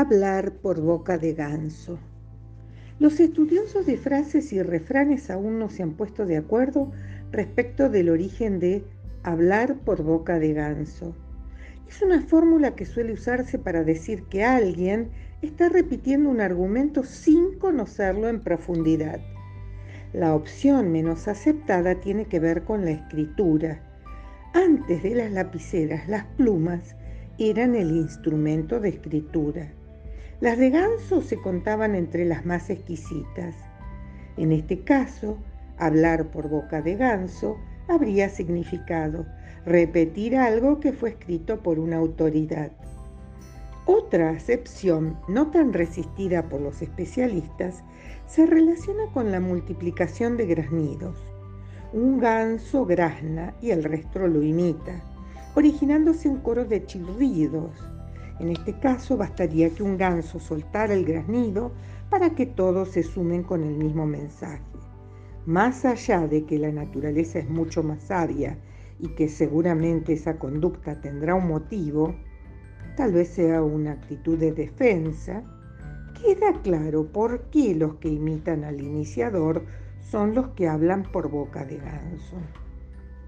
Hablar por boca de ganso. Los estudiosos de frases y refranes aún no se han puesto de acuerdo respecto del origen de hablar por boca de ganso. Es una fórmula que suele usarse para decir que alguien está repitiendo un argumento sin conocerlo en profundidad. La opción menos aceptada tiene que ver con la escritura. Antes de las lapiceras, las plumas eran el instrumento de escritura. Las de ganso se contaban entre las más exquisitas. En este caso, hablar por boca de ganso habría significado repetir algo que fue escrito por una autoridad. Otra acepción, no tan resistida por los especialistas, se relaciona con la multiplicación de graznidos. Un ganso grazna y el resto lo imita, originándose un coro de chirridos. En este caso bastaría que un ganso soltara el graznido para que todos se sumen con el mismo mensaje. Más allá de que la naturaleza es mucho más sabia y que seguramente esa conducta tendrá un motivo, tal vez sea una actitud de defensa, queda claro por qué los que imitan al iniciador son los que hablan por boca de ganso.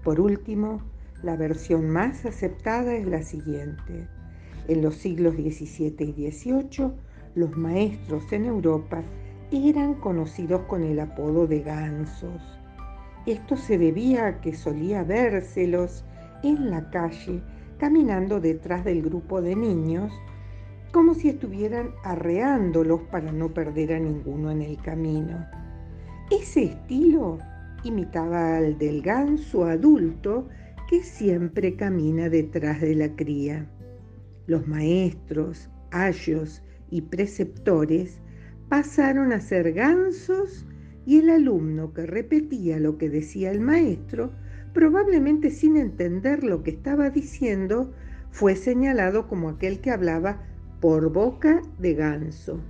Por último, la versión más aceptada es la siguiente. En los siglos XVII y XVIII, los maestros en Europa eran conocidos con el apodo de gansos. Esto se debía a que solía vérselos en la calle caminando detrás del grupo de niños como si estuvieran arreándolos para no perder a ninguno en el camino. Ese estilo imitaba al del ganso adulto que siempre camina detrás de la cría. Los maestros, ayos y preceptores pasaron a ser gansos y el alumno que repetía lo que decía el maestro, probablemente sin entender lo que estaba diciendo, fue señalado como aquel que hablaba por boca de ganso.